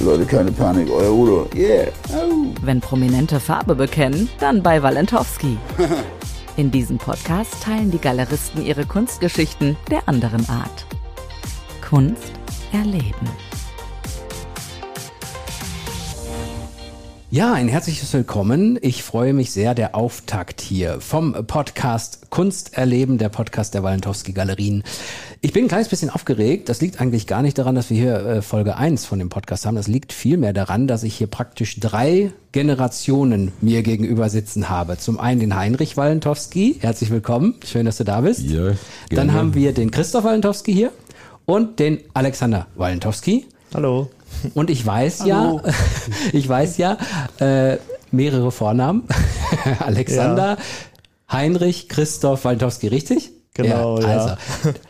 Leute, keine Panik, euer Udo. Yeah. Wenn Prominente Farbe bekennen, dann bei Walentowski. In diesem Podcast teilen die Galeristen ihre Kunstgeschichten der anderen Art. Kunst erleben. Ja, ein herzliches Willkommen. Ich freue mich sehr, der Auftakt hier vom Podcast Kunst erleben, der Podcast der Walentowski Galerien. Ich bin ein kleines bisschen aufgeregt. Das liegt eigentlich gar nicht daran, dass wir hier äh, Folge 1 von dem Podcast haben. Das liegt vielmehr daran, dass ich hier praktisch drei Generationen mir gegenüber sitzen habe. Zum einen den Heinrich Walentowski. Herzlich willkommen. Schön, dass du da bist. Ja, Dann gerne. haben wir den Christoph Walentowski hier und den Alexander Walentowski. Hallo. Und ich weiß ja, ich weiß ja, äh, mehrere Vornamen. Alexander, Heinrich, Christoph Walentowski, richtig? Genau, ja. Also,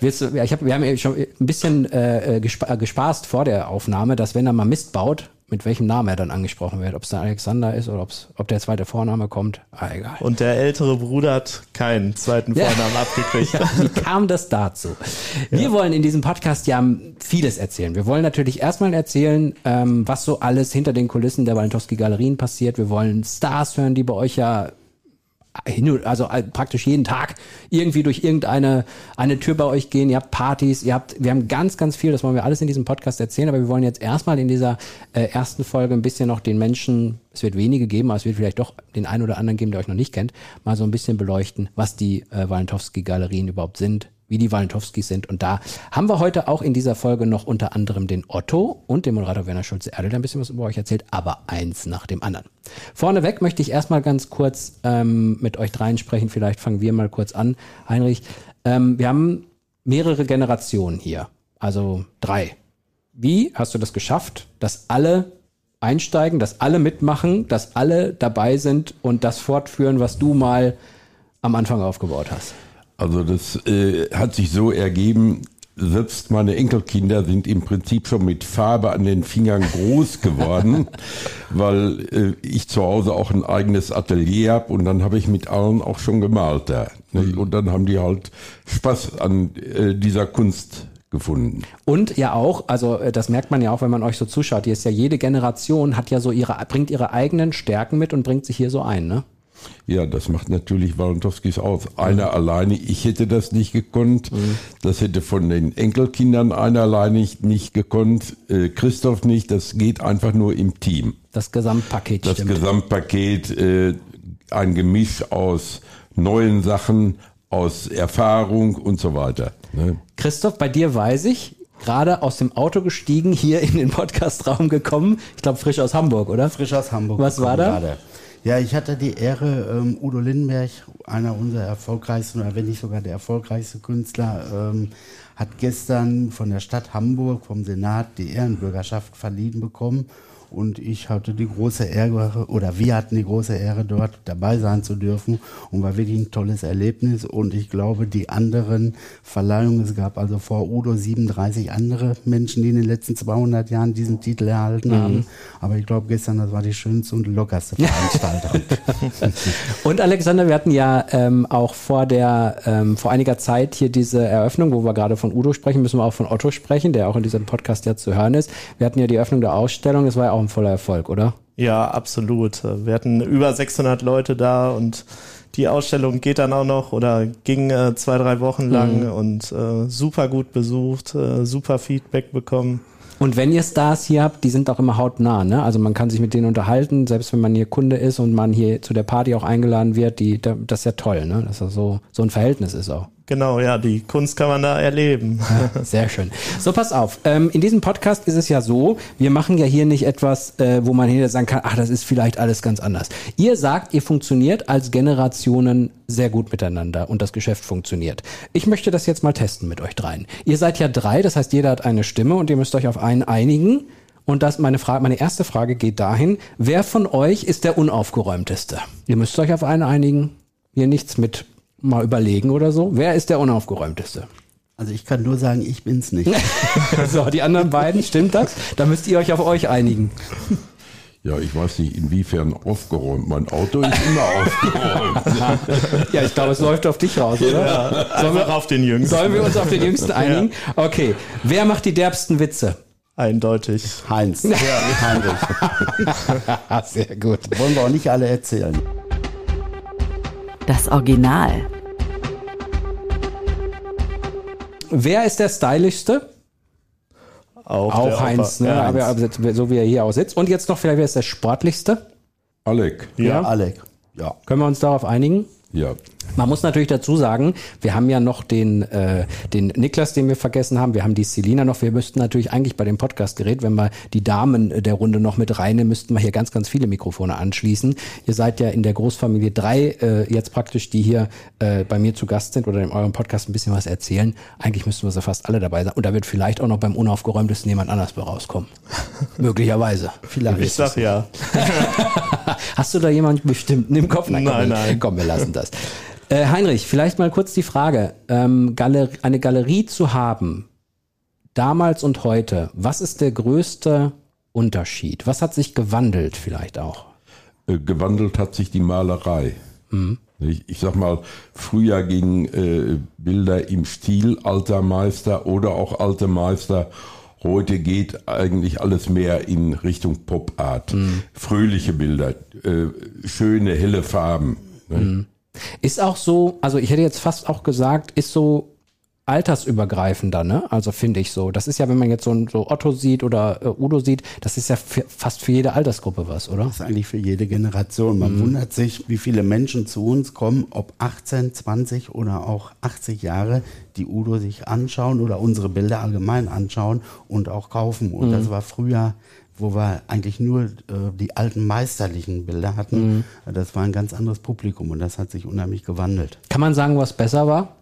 willst du, ja, ich hab, wir haben ja schon ein bisschen äh, äh, gespa äh, gespaßt vor der Aufnahme, dass wenn er mal Mist baut, mit welchem Namen er dann angesprochen wird. Ob es dann Alexander ist oder ob's, ob der zweite Vorname kommt. Ah, egal. Und der ältere Bruder hat keinen zweiten Ja. Vornamen abgekriegt. Ja, wie kam das dazu? Wir wollen in diesem Podcast ja vieles erzählen. Wir wollen natürlich erstmal erzählen, ähm, was so alles hinter den Kulissen der Walentowski Galerien passiert. Wir wollen Stars hören, die bei euch ja also äh, praktisch jeden Tag irgendwie durch irgendeine eine Tür bei euch gehen. Ihr habt Partys, ihr habt, wir haben ganz, ganz viel, das wollen wir alles in diesem Podcast erzählen, aber wir wollen jetzt erstmal in dieser äh, ersten Folge ein bisschen noch den Menschen, es wird wenige geben, aber es wird vielleicht doch den einen oder anderen geben, der euch noch nicht kennt, mal so ein bisschen beleuchten, was die äh, Walentowski-Galerien überhaupt sind, wie die Walentowskis sind. Und da haben wir heute auch in dieser Folge noch unter anderem den Otto und den Moderator Werner Schulze-Erdel, der ein bisschen was über euch erzählt, aber eins nach dem anderen. Vorneweg möchte ich erstmal ganz kurz ähm, mit euch dreien sprechen. Vielleicht fangen wir mal kurz an. Heinrich, ähm, wir haben mehrere Generationen hier, also drei. Wie hast du das geschafft, dass alle einsteigen, dass alle mitmachen, dass alle dabei sind und das fortführen, was du mal am Anfang aufgebaut hast? Also das äh, hat sich so ergeben, selbst meine Enkelkinder sind im Prinzip schon mit Farbe an den Fingern groß geworden, weil äh, ich zu Hause auch ein eigenes Atelier habe und dann habe ich mit allen auch schon gemalt da. Ne? Und dann haben die halt Spaß an äh, dieser Kunst gefunden. Und ja auch, also äh, das merkt man ja auch, wenn man euch so zuschaut, hier ist ja jede Generation hat ja so ihre, bringt ihre eigenen Stärken mit und bringt sich hier so ein, ne? Ja, das macht natürlich Walentowskis aus. Einer alleine, ich hätte das nicht gekonnt. Das hätte von den Enkelkindern einer alleine nicht, nicht gekonnt. Äh, Christoph nicht. Das geht einfach nur im Team. Das Gesamtpaket Das stimmt. Gesamtpaket, äh, ein Gemisch aus neuen Sachen, aus Erfahrung und so weiter. Ne? Christoph, bei dir weiß ich, gerade aus dem Auto gestiegen, hier in den Podcastraum gekommen. Ich glaube frisch aus Hamburg, oder? frisch aus Hamburg. Was war da? gerade. Ja, ich hatte die Ehre, ähm, Udo Lindenberg, einer unserer erfolgreichsten, oder wenn nicht sogar der erfolgreichste Künstler, ähm, hat gestern von der Stadt Hamburg, vom Senat, die Ehrenbürgerschaft verliehen bekommen. Und ich hatte die große Ehre, oder wir hatten die große Ehre, dort dabei sein zu dürfen. Und war wirklich ein tolles Erlebnis. Und ich glaube, die anderen Verleihungen, es gab also vor Udo 37 andere Menschen, die in den letzten 200 Jahren diesen Titel erhalten haben. Aber ich glaube, gestern, das war die schönste und lockerste Veranstaltung. Und Alexander, wir hatten ja ähm, auch vor der ähm, vor einiger Zeit hier diese Eröffnung, wo wir gerade von Udo sprechen, müssen wir auch von Otto sprechen, der auch in diesem Podcast ja zu hören ist. Wir hatten ja die Eröffnung der Ausstellung, das war ja auch ein voller Erfolg, oder? Ja, absolut. Wir hatten über 600 Leute da und die Ausstellung geht dann auch noch oder ging äh, zwei, drei Wochen lang Mhm. und äh, super gut besucht, äh, super Feedback bekommen. Und wenn ihr Stars hier habt, die sind auch immer hautnah, ne? Also man kann sich mit denen unterhalten, selbst wenn man hier Kunde ist und man hier zu der Party auch eingeladen wird, die, da- das ist ja toll, ne? Dass das so, so ein Verhältnis ist auch. Genau, ja, die Kunst kann man da erleben. Sehr schön. So, pass auf. Ähm, in diesem Podcast ist es ja so, wir machen ja hier nicht etwas, äh, wo man hinterher sagen kann, ach, das ist vielleicht alles ganz anders. Ihr sagt, ihr funktioniert als Generationen sehr gut miteinander und das Geschäft funktioniert. Ich möchte das jetzt mal testen mit euch dreien. Ihr seid ja drei, das heißt, jeder hat eine Stimme und ihr müsst euch auf einen einigen Und das meine Frage, meine erste Frage geht dahin: Wer von euch ist der unaufgeräumteste? Ihr müsst euch auf einen einigen. Hier nichts mit mal überlegen oder so. Wer ist der unaufgeräumteste? Also ich kann nur sagen, ich bin's nicht. so, die anderen beiden, stimmt das? Da müsst ihr euch auf euch einigen. Ja, ich weiß nicht, inwiefern aufgeräumt. Mein Auto ist immer aufgeräumt. Ja, ich glaube, es läuft auf dich raus, oder? Sollen wir auf den Jüngsten? Sollen wir uns auf den Jüngsten einigen? Okay. Wer macht die derbsten Witze? Eindeutig. Heinz. Ja, Heinrich. Sehr gut. Wollen wir auch nicht alle erzählen. Das Original. Wer ist der stylischste? Auch, Auch der Heinz, ne? Ja, Aber, aber so wie er hier auch sitzt. Und jetzt noch vielleicht, wer ist der sportlichste? Alec, Ja, Alec. Ja. Können wir uns darauf einigen? Ja. Man muss natürlich dazu sagen, wir haben ja noch den, äh, den Niklas, den wir vergessen haben. Wir haben die Selina noch. Wir müssten natürlich eigentlich bei dem Podcastgerät, wenn wir die Damen der Runde noch mit reinnehmen, müssten wir hier ganz, ganz viele Mikrofone anschließen. Ihr seid ja in der Großfamilie drei äh, jetzt praktisch, die hier äh, bei mir zu Gast sind oder in eurem Podcast ein bisschen was erzählen. Eigentlich müssten wir sie fast alle dabei sein. Und da wird vielleicht auch noch beim unaufgeräumtesten jemand anders bei rauskommen. Möglicherweise. Vielleicht. Ich sag ja. Hast du da jemanden bestimmten im Kopf? komm, Nein, wir- nein. Komm, wir lassen das. Äh, Heinrich, vielleicht mal kurz die Frage. Ähm, Galer eine Galerie zu haben, damals und heute, was ist der größte Unterschied? Was hat sich gewandelt vielleicht auch? Äh, gewandelt hat sich die Malerei. Ich, ich sag mal, früher gingen äh, Bilder im Stil alter Meister oder auch alte Meister. Heute geht eigentlich alles mehr in Richtung Pop-Art. Fröhliche Bilder, äh, schöne, helle Farben. Ne? Ist auch so, also ich hätte jetzt fast auch gesagt, ist so altersübergreifender, ne? Also finde ich so. Das ist ja, wenn man jetzt so, so Otto sieht oder äh, Udo sieht, das ist ja für, fast für jede Altersgruppe was, oder? Das ist eigentlich für jede Generation. Man wundert sich, wie viele Menschen zu uns kommen, ob 18, 20 oder auch 80 Jahre, die Udo sich anschauen oder unsere Bilder allgemein anschauen und auch kaufen. Und das war früher, wo wir eigentlich nur äh, die alten meisterlichen Bilder hatten. Das war ein ganz anderes Publikum und das hat sich unheimlich gewandelt. Kann man sagen, was besser war?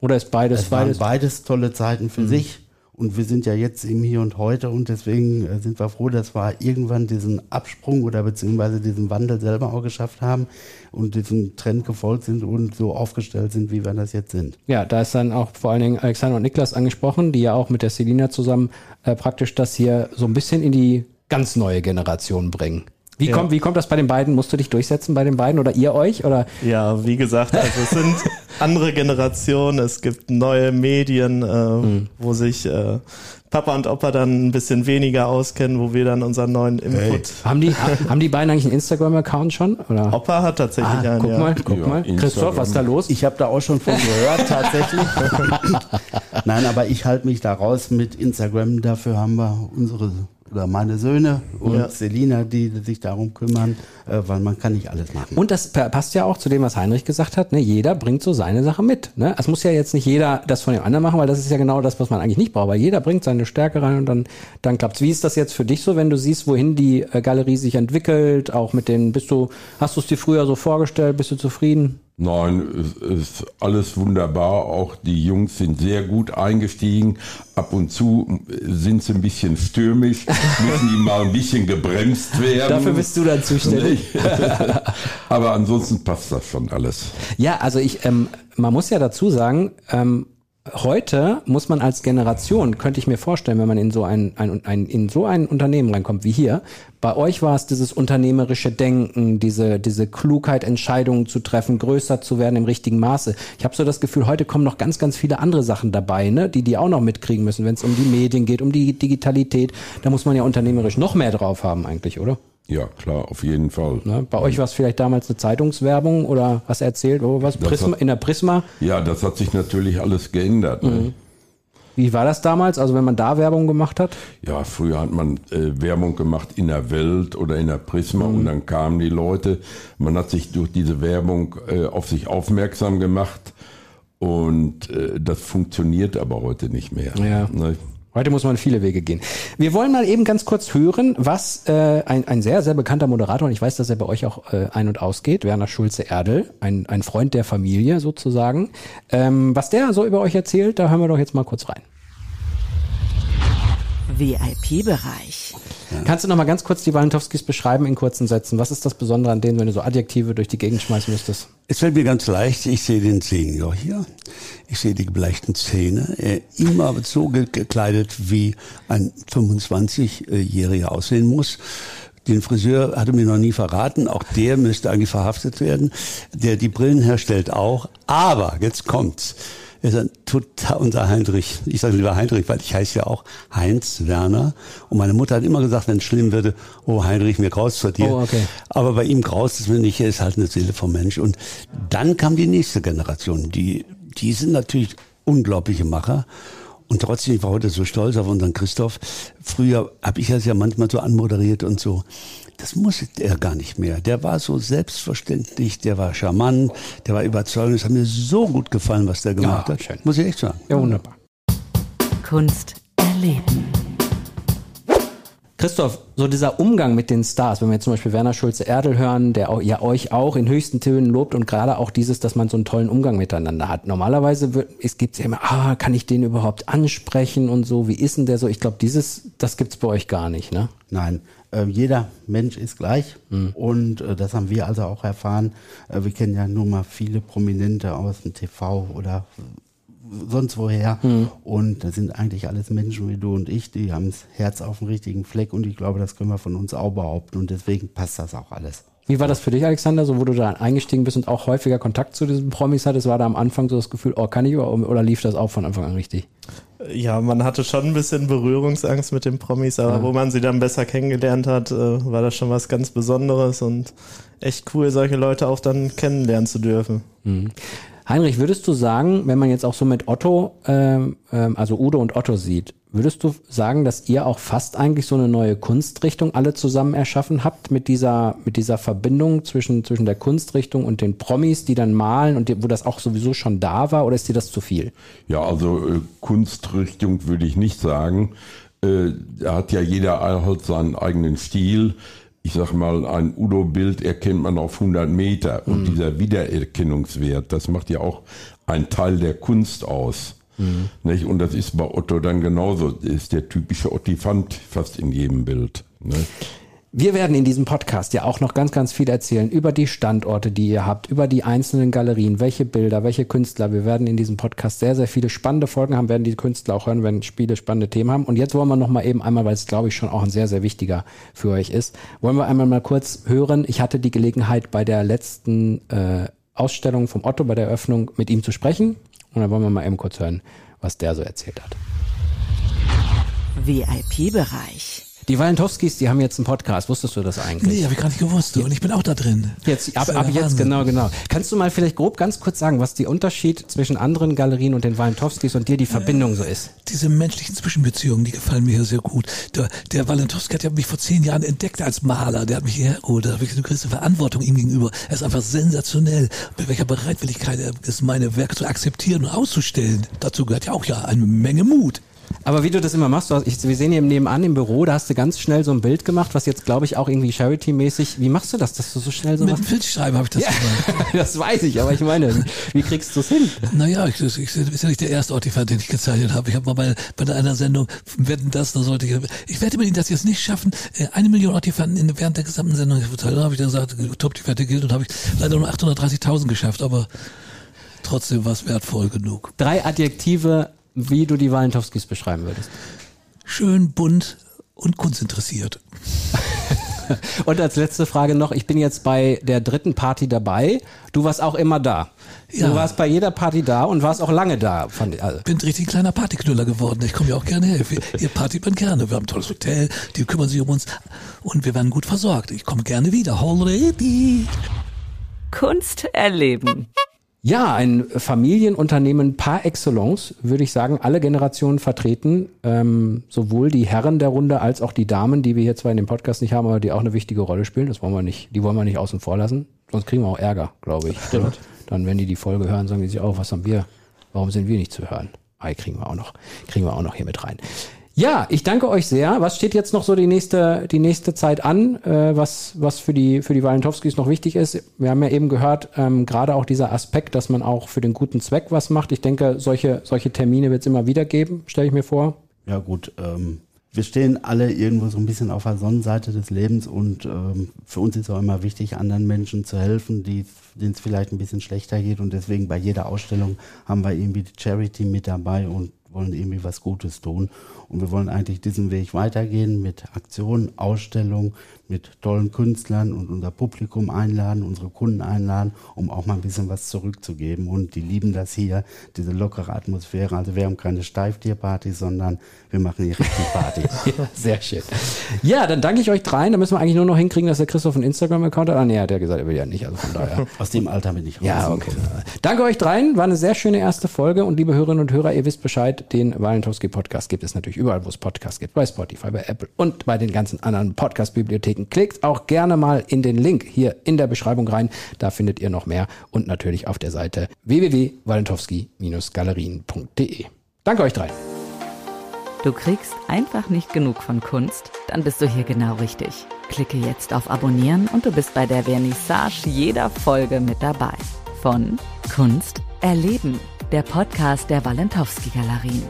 Oder ist beides, Es waren beides? beides tolle Zeiten für sich. Und wir sind ja jetzt im Hier und Heute und deswegen äh, sind wir froh, dass wir irgendwann diesen Absprung oder beziehungsweise diesen Wandel selber auch geschafft haben und diesem Trend gefolgt sind und so aufgestellt sind, wie wir das jetzt sind. Ja, da ist dann auch vor allen Dingen Alexander und Niklas angesprochen, die ja auch mit der Selina zusammen äh, praktisch das hier so ein bisschen in die ganz neue Generation bringen. Wie, Ja. kommt, wie kommt das bei den beiden? Musst du dich durchsetzen bei den beiden oder ihr euch? Oder Ja, wie gesagt, also es sind andere Generationen, es gibt neue Medien, äh, wo sich äh, Papa und Opa dann ein bisschen weniger auskennen, wo wir dann unseren neuen Input. haben die, haben die beiden eigentlich einen Instagram-Account schon? Oder? Opa hat tatsächlich Ah, einen, guck ja. mal, guck Ja, mal. Instagram. Christoph, was ist da los? Ich habe da auch schon von gehört, tatsächlich. Nein, aber ich halte mich da raus mit Instagram. Dafür haben wir unsere oder meine Söhne und Ja. Selina, die sich darum kümmern, äh, weil man kann nicht alles machen. Und das pa- passt ja auch zu dem, was Heinrich gesagt hat. Ne? Jeder bringt so seine Sache mit. Ne? Es muss ja jetzt nicht jeder das von dem anderen machen, weil das ist ja genau das, was man eigentlich nicht braucht. Weil jeder bringt seine Stärke rein und dann, dann klappt's. Wie ist das jetzt für dich so, wenn du siehst, wohin die äh, Galerie sich entwickelt? Auch mit den, bist du, hast du es dir früher so vorgestellt? Bist du zufrieden? Nein, es ist alles wunderbar. Auch die Jungs sind sehr gut eingestiegen. Ab und zu sind sie ein bisschen stürmisch, müssen die mal ein bisschen gebremst werden. Dafür bist du dann zuständig. Aber ansonsten passt das schon alles. Ja, also ich, ähm, man muss ja dazu sagen, ähm, heute muss man als Generation, könnte ich mir vorstellen, wenn man in so ein, ein, ein, in so ein Unternehmen reinkommt wie hier, bei euch war es dieses unternehmerische Denken, diese, diese Klugheit, Entscheidungen zu treffen, größer zu werden im richtigen Maße. Ich habe so das Gefühl, heute kommen noch ganz, ganz viele andere Sachen dabei, ne, die die auch noch mitkriegen müssen, wenn es um die Medien geht, um die Digitalität. Da muss man ja unternehmerisch noch mehr drauf haben eigentlich, oder? Ja, klar, auf jeden Fall. Ne? Bei euch war es vielleicht damals eine Zeitungswerbung oder was erzählt, oh, was Prisma, hat- in der Prisma. Ja, das hat sich natürlich alles geändert. Ne? Wie war das damals? Also wenn man da Werbung gemacht hat? Ja, früher hat man äh, Werbung gemacht in der Welt oder in der Prisma und dann kamen die Leute. Man hat sich durch diese Werbung äh, auf sich aufmerksam gemacht und äh, das funktioniert aber heute nicht mehr. Ja. Ne? Heute muss man viele Wege gehen. Wir wollen mal eben ganz kurz hören, was äh, ein, ein sehr, sehr bekannter Moderator, und ich weiß, dass er bei euch auch äh, ein- und ausgeht, Werner Schulze-Erdel, ein, ein Freund der Familie sozusagen. Ähm, was der so über euch erzählt, da hören wir doch jetzt mal kurz rein. VIP-Bereich. Kannst du noch mal ganz kurz die Walentowskis beschreiben in kurzen Sätzen? Was ist das Besondere an denen, wenn du so Adjektive durch die Gegend schmeißen müsstest? Es fällt mir ganz leicht, ich sehe den Senior hier, ich sehe die gebleichten Zähne, er immer so gekleidet, wie ein 25-Jähriger aussehen muss. Den Friseur hatte mir noch nie verraten, auch der müsste eigentlich verhaftet werden, der die Brillen herstellt auch. Aber, jetzt kommt's. Er ist ein total unser Heinrich. Ich sage lieber Heinrich, weil ich heiße ja auch Heinz Werner. Und meine Mutter hat immer gesagt, wenn es schlimm würde, oh Heinrich, mir graust vor dir. Oh, okay. Aber bei ihm graust es mir nicht, er ist halt eine Seele vom Mensch. Und dann kam die nächste Generation. Die, die sind natürlich unglaubliche Macher. Und trotzdem, ich war heute so stolz auf unseren Christoph. Früher habe ich das ja manchmal so anmoderiert und so. Das musste er gar nicht mehr. Der war so selbstverständlich, der war charmant, der war überzeugend. Es hat mir so gut gefallen, was der gemacht Ja, hat. schön. Muss ich echt sagen. Ja, wunderbar. Kunst erleben. Christoph, so dieser Umgang mit den Stars, wenn wir jetzt zum Beispiel Werner Schulze-Erdel hören, der auch, ja euch auch in höchsten Tönen lobt und gerade auch dieses, dass man so einen tollen Umgang miteinander hat. Normalerweise wird, es gibt ja immer, ah, kann ich den überhaupt ansprechen und so, wie ist denn der so? Ich glaube, dieses, das gibt's bei euch gar nicht, ne? Nein, äh, jeder Mensch ist gleich. Und äh, das haben wir also auch erfahren. Äh, wir kennen ja nun mal viele Prominente aus dem TV oder sonst woher. Und das sind eigentlich alles Menschen wie du und ich, die haben das Herz auf dem richtigen Fleck. Und ich glaube, das können wir von uns auch behaupten. Und deswegen passt das auch alles. Wie war das für dich, Alexander, so wo du da eingestiegen bist und auch häufiger Kontakt zu diesen Promis hattest? War da am Anfang so das Gefühl, oh, kann ich über, oder lief das auch von Anfang an richtig? Ja, man hatte schon ein bisschen Berührungsangst mit den Promis, aber wo man sie dann besser kennengelernt hat, äh, war das schon was ganz Besonderes und echt cool, solche Leute auch dann kennenlernen zu dürfen. Heinrich, würdest du sagen, wenn man jetzt auch so mit Otto, ähm, ähm, also Udo und Otto sieht, würdest du sagen, dass ihr auch fast eigentlich so eine neue Kunstrichtung alle zusammen erschaffen habt mit dieser, mit dieser Verbindung zwischen, zwischen der Kunstrichtung und den Promis, die dann malen und die, wo das auch sowieso schon da war, oder ist dir das zu viel? Ja, also äh, Kunstrichtung würde ich nicht sagen. Äh, da hat ja jeder halt seinen eigenen Stil. Ich sag mal, ein Udo-Bild erkennt man auf 100 Meter. Und dieser Wiedererkennungswert, das macht ja auch einen Teil der Kunst aus. Nicht? Und das ist bei Otto dann genauso. Ist der typische Ottifant fast in jedem Bild. Ne? Wir werden in diesem Podcast ja auch noch ganz, ganz viel erzählen über die Standorte, die ihr habt, über die einzelnen Galerien, welche Bilder, welche Künstler. Wir werden in diesem Podcast sehr, sehr viele spannende Folgen haben, werden die Künstler auch hören, wenn Spiele spannende Themen haben. Und jetzt wollen wir noch mal eben einmal, weil es glaube ich schon auch ein sehr, sehr wichtiger für euch ist, wollen wir einmal mal kurz hören. Ich hatte die Gelegenheit bei der letzten äh, Ausstellung vom Otto, bei der Eröffnung mit ihm zu sprechen. Und dann wollen wir mal eben kurz hören, was der so erzählt hat. VIP-Bereich. Die Walentowskis, die haben jetzt einen Podcast. Wusstest du das eigentlich? Nee, habe ich gar nicht gewusst. Und ich bin auch da drin. Jetzt, ab, ab der jetzt, genau, genau. Kannst du mal vielleicht grob ganz kurz sagen, was die Unterschied zwischen anderen Galerien und den Walentowskis und dir die Verbindung so ist? Diese menschlichen Zwischenbeziehungen, die gefallen mir hier sehr gut. Der, der Walentowski hat ja mich vor zehn Jahren entdeckt als Maler. Der hat mich hierher geholt. Da habe ich eine gewisse Verantwortung ihm gegenüber. Er ist einfach sensationell. Mit welcher Bereitwilligkeit er ist, meine Werke zu akzeptieren und auszustellen. Dazu gehört ja auch ja eine Menge Mut. Aber wie du das immer machst, hast, ich, wir sehen hier nebenan im Büro, da hast du ganz schnell so ein Bild gemacht, was jetzt, glaube ich, auch irgendwie Charity-mäßig, wie machst du das, dass du so schnell so Mit machst? Filzschreiben habe ich das gemacht. das weiß ich, aber ich meine, wie kriegst du es hin? Naja, ich, ich, ich ist ja nicht der erste Ortifant, den ich gezeichnet habe. Ich habe mal bei, bei einer Sendung, wetten das, da sollte ich, ich werde mir das jetzt nicht schaffen, äh, eine Million Ortifanten in, während der gesamten Sendung. Da habe ich dann gesagt, top, die Wette gilt und habe ich leider nur 830.000 geschafft, aber trotzdem war es wertvoll genug. Drei Adjektive, wie du die Walentowskis beschreiben würdest. Schön, bunt und kunstinteressiert. Und als letzte Frage noch, ich bin jetzt bei der dritten Party dabei. Du warst auch immer da. Du Ja. warst bei jeder Party da und warst auch lange da, fand ich. Also. bin richtig kleiner Partyknüller geworden. Ich komme ja auch gerne her. Ihr partyt man gerne. Wir haben ein tolles Hotel, die kümmern sich um uns und wir werden gut versorgt. Ich komme gerne wieder. Already. Kunst erleben. Ja, ein Familienunternehmen par excellence, würde ich sagen, alle Generationen vertreten, ähm, sowohl die Herren der Runde als auch die Damen, die wir hier zwar in dem Podcast nicht haben, aber die auch eine wichtige Rolle spielen. Das wollen wir nicht, die wollen wir nicht außen vor lassen, sonst kriegen wir auch Ärger, glaube ich. Stimmt. Dann, wenn die die Folge hören, sagen die sich auch, was haben wir, warum sind wir nicht zu hören? Ah, kriegen wir auch noch, kriegen wir auch noch hier mit rein. Ja, ich danke euch sehr. Was steht jetzt noch so die nächste, die nächste Zeit an, äh, was, was für die, für die Walentowskis noch wichtig ist? Wir haben ja eben gehört, ähm, gerade auch dieser Aspekt, dass man auch für den guten Zweck was macht. Ich denke, solche, solche Termine wird es immer wieder geben, stelle ich mir vor. Ja gut, ähm, wir stehen alle irgendwo so ein bisschen auf der Sonnenseite des Lebens und ähm, für uns ist auch immer wichtig, anderen Menschen zu helfen, denen es vielleicht ein bisschen schlechter geht und deswegen bei jeder Ausstellung haben wir irgendwie die Charity mit dabei und wollen irgendwie was Gutes tun. Und wir wollen eigentlich diesen Weg weitergehen mit Aktionen, Ausstellungen, mit tollen Künstlern und unser Publikum einladen, unsere Kunden einladen, um auch mal ein bisschen was zurückzugeben. Und die lieben das hier, diese lockere Atmosphäre. Also wir haben keine Steiftierparty, sondern wir machen hier richtig Party. ja, sehr schön. Ja, dann danke ich euch dreien. Da müssen wir eigentlich nur noch hinkriegen, dass der Christoph einen Instagram-Account hat. Ah, nee, hat er gesagt, er will ja nicht. Also von daher. Aus dem Alter bin ich raus. Ja, okay. Danke euch dreien. War eine sehr schöne erste Folge. Und liebe Hörerinnen und Hörer, ihr wisst Bescheid, den Walentowski Podcast gibt es natürlich überall, wo es Podcasts gibt. Bei Spotify, bei Apple und bei den ganzen anderen Podcast-Bibliotheken. Klickt auch gerne mal in den Link hier in der Beschreibung rein. Da findet ihr noch mehr. Und natürlich auf der Seite www.walentowski-galerien.de. Danke euch dreien. Du kriegst einfach nicht genug von Kunst? Dann bist du hier genau richtig. Klicke jetzt auf Abonnieren und du bist bei der Vernissage jeder Folge mit dabei. Von Kunst erleben, der Podcast der Walentowski Galerien.